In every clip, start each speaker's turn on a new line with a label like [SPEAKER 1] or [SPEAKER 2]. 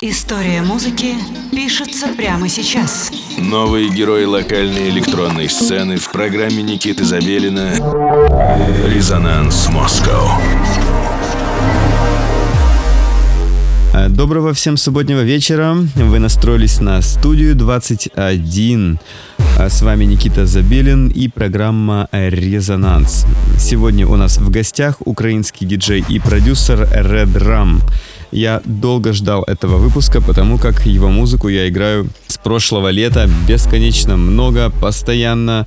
[SPEAKER 1] История музыки пишется прямо сейчас.
[SPEAKER 2] Новые герои локальной электронной сцены в программе Никиты Забелина «Резонанс Москва».
[SPEAKER 3] Доброго всем субботнего вечера. Вы настроились на студию 21. А с вами Никита Забелин и программа «Резонанс». Сегодня у нас в гостях украинский диджей и продюсер Red Ram. Я долго ждал этого выпуска, потому как его музыку я играю с прошлого лета бесконечно много, постоянно,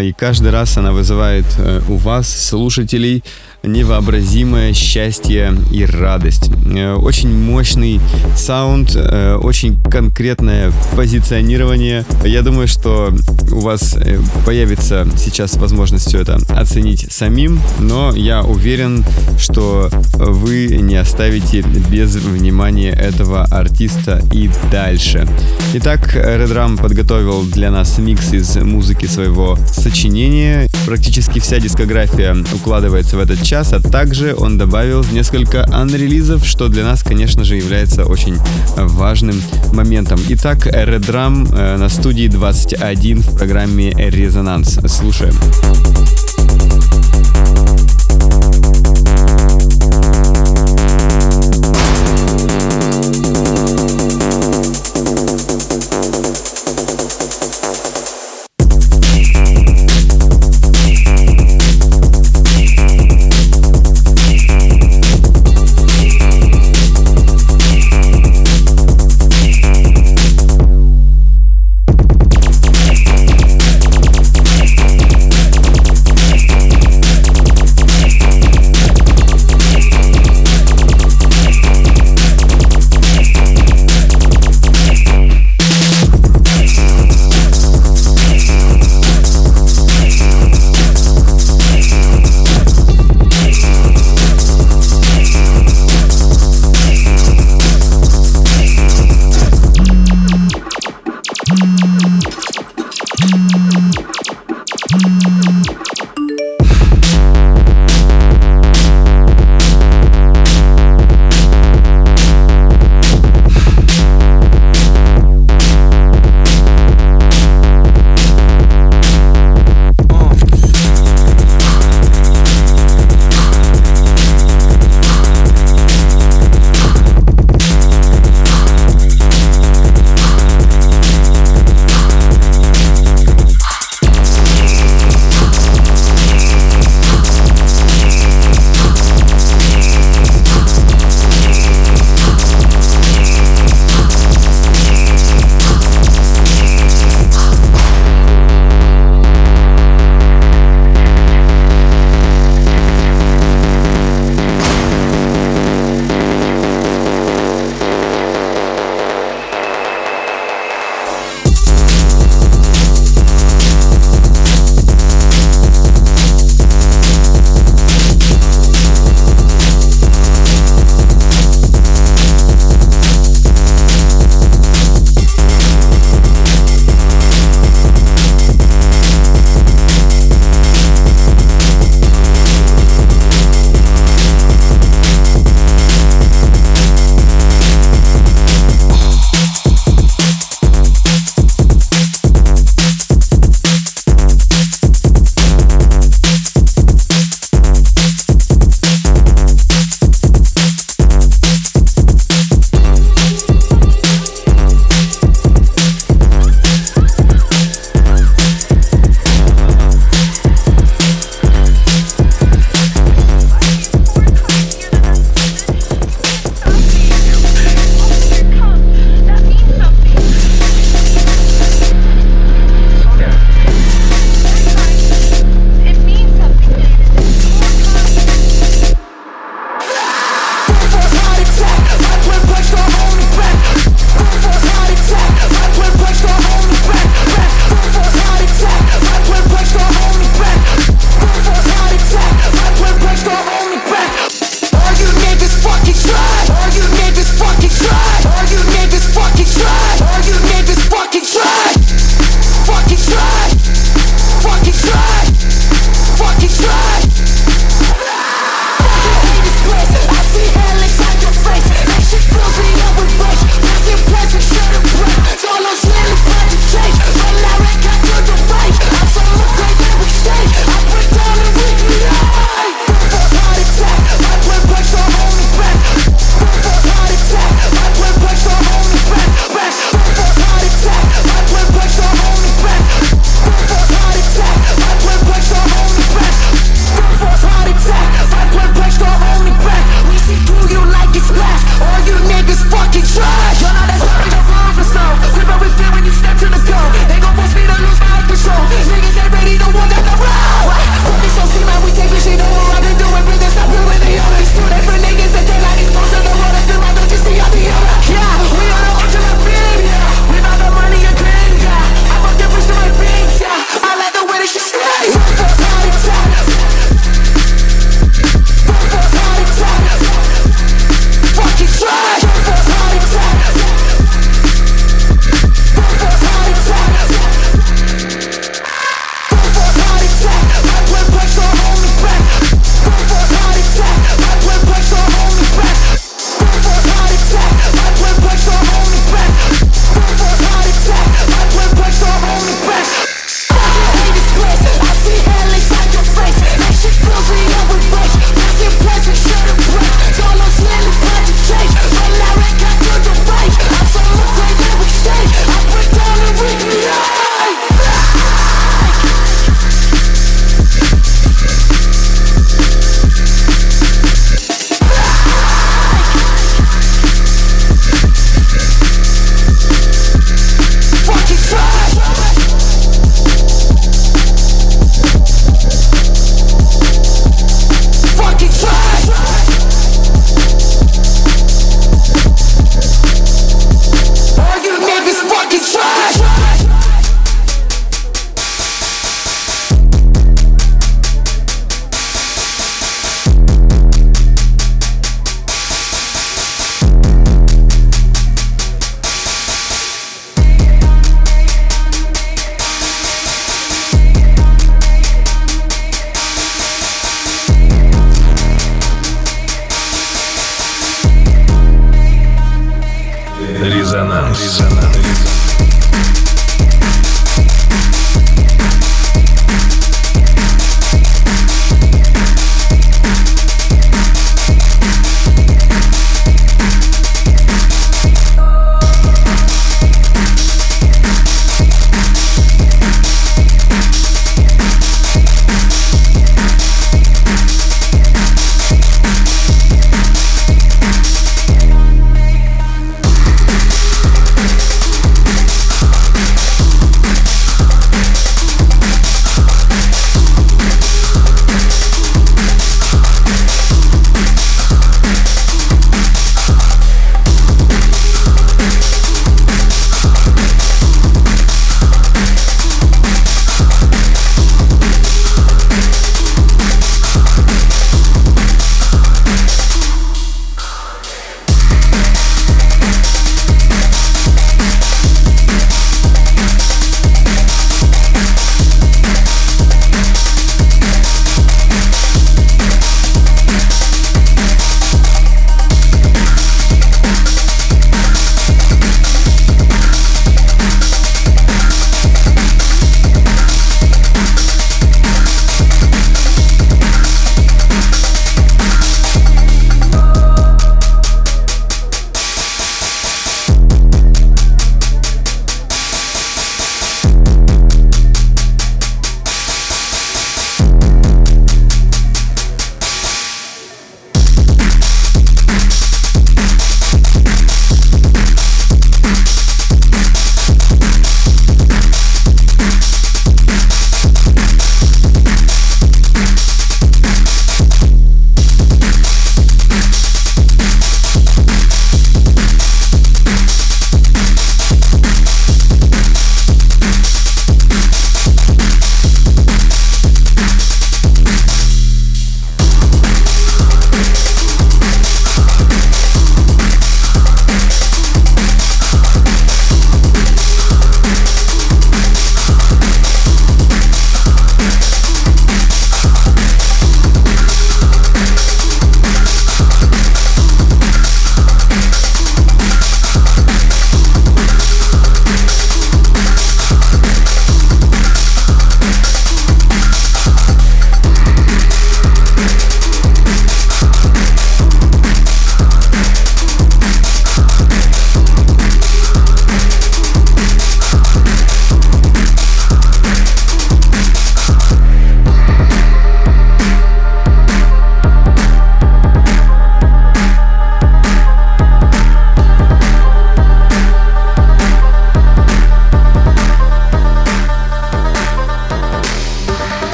[SPEAKER 3] и каждый раз она вызывает э, у вас, слушателей, невообразимое счастье и радость. Э, очень мощный саунд, э, очень конкретное позиционирование. Я думаю, что у вас появится сейчас возможность все это оценить самим, но я уверен, что вы не оставите без внимания этого артиста и дальше. Итак, Red подготовил для нас микс из музыки своего сочинения. Практически вся дискография укладывается в этот час, сейчас, а также он добавил несколько анрелизов, что для нас, конечно же, является очень важным моментом. Итак, Редрам э, на студии 21 в программе «Резонанс». Слушаем.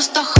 [SPEAKER 4] Это просто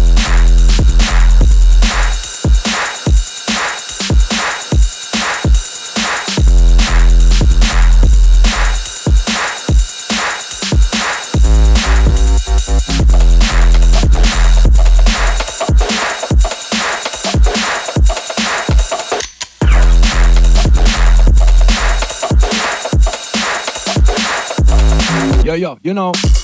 [SPEAKER 5] Yo, yo, you know.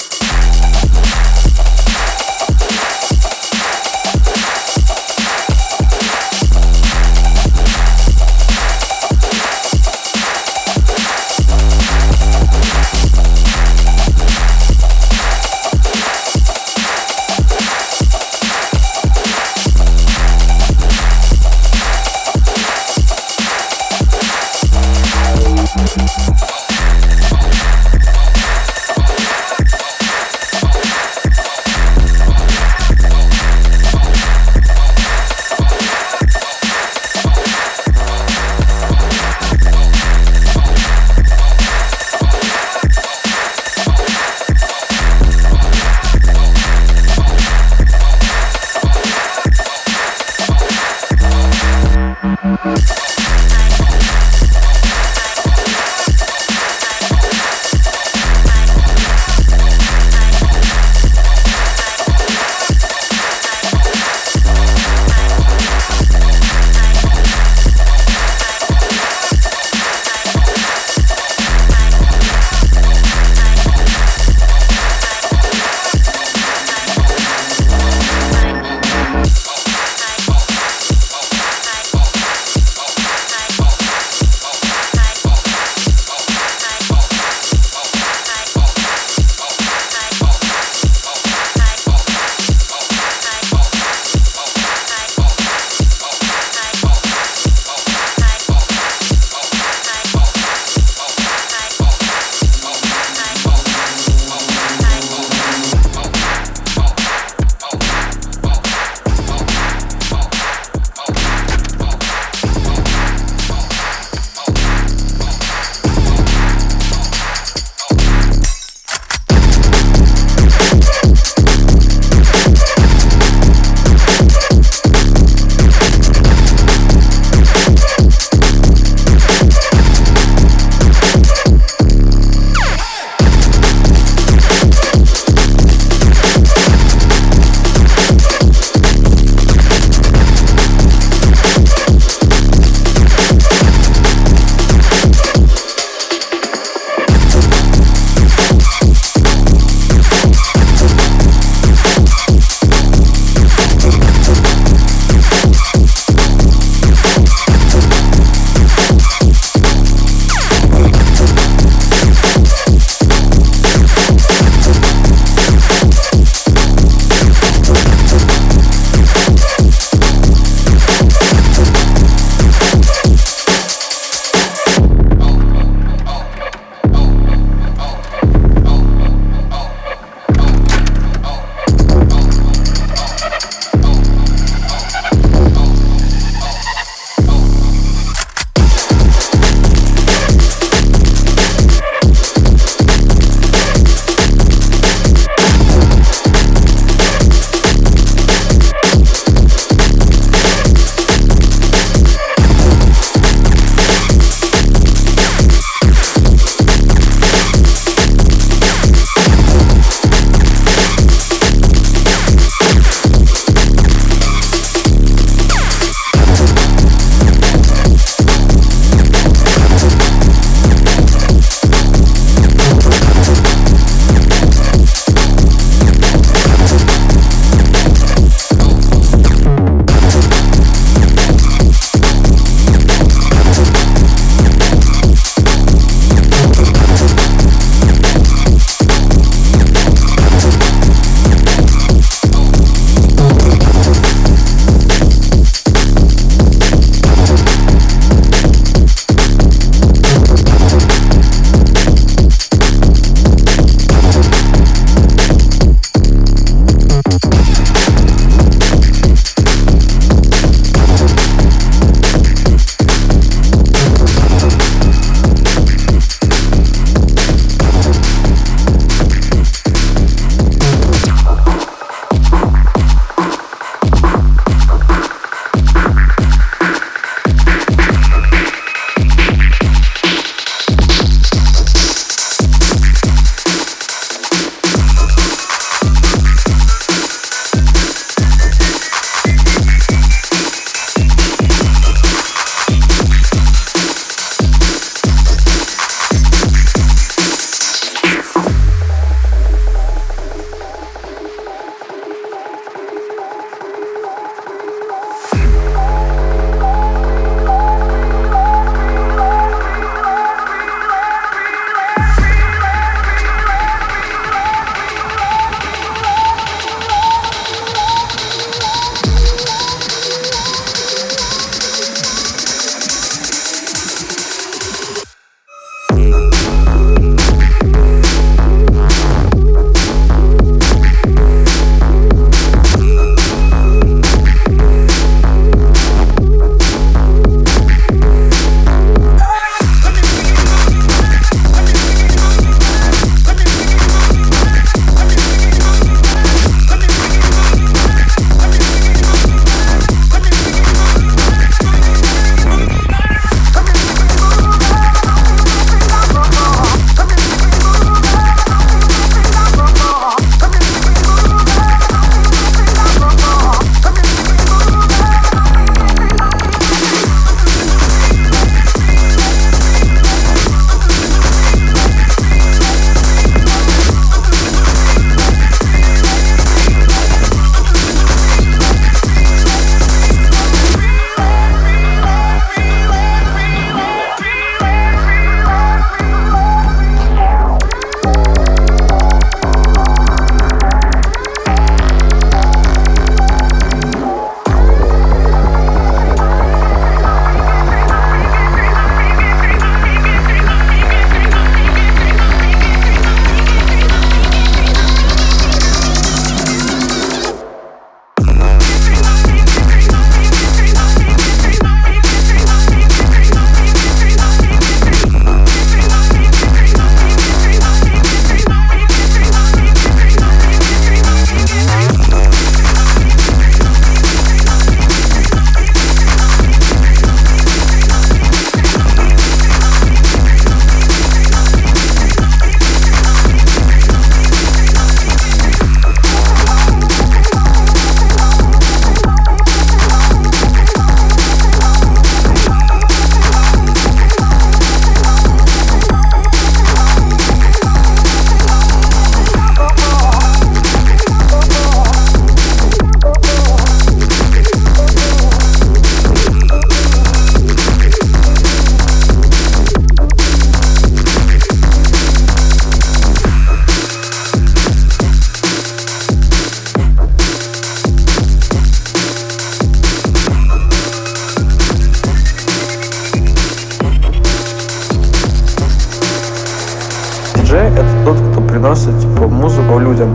[SPEAKER 6] Приносит типа, музыку людям.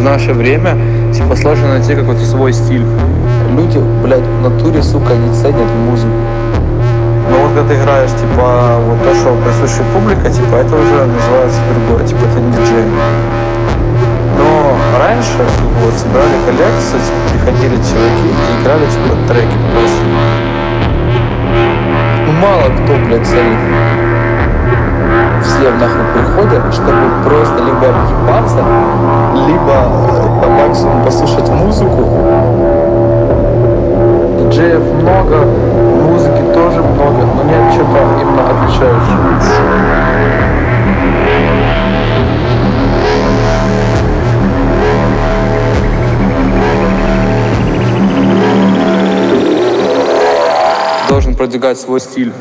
[SPEAKER 7] В наше время типа сложно найти какой-то свой стиль.
[SPEAKER 6] Люди, блядь, в натуре, сука, не ценят музыку. Но вот когда ты играешь, типа, вот то, что присуще публика, типа, это уже называется другое, типа, это не диджей. Но раньше, вот, собирали коллекции, типа, приходили чуваки и играли, типа, треки просто. Ну, мало кто, блядь, ценит. Все нахуй приходят, чтобы просто либо объебаться, либо э, по максимуму послушать музыку, диджеев много, музыки тоже много, но нет чего-то именно отличающего.
[SPEAKER 7] Должен продвигать свой стиль.